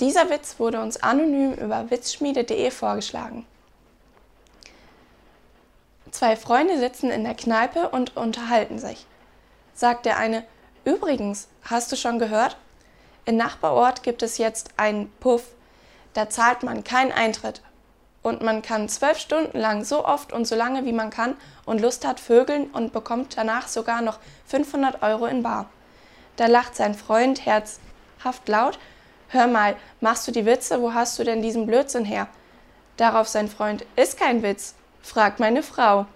Dieser Witz wurde uns anonym über witzschmiede.de vorgeschlagen. Zwei Freunde sitzen in der Kneipe und unterhalten sich. Sagt der eine, übrigens, hast du schon gehört? In Nachbarort gibt es jetzt einen Puff. Da zahlt man keinen Eintritt. Und man kann zwölf Stunden lang so oft und so lange wie man kann und Lust hat vögeln und bekommt danach sogar noch 500 Euro in Bar. Da lacht sein Freund herzhaft laut. Hör mal, machst du die Witze? Wo hast du denn diesen Blödsinn her? Darauf sein Freund, ist kein Witz, fragt meine Frau.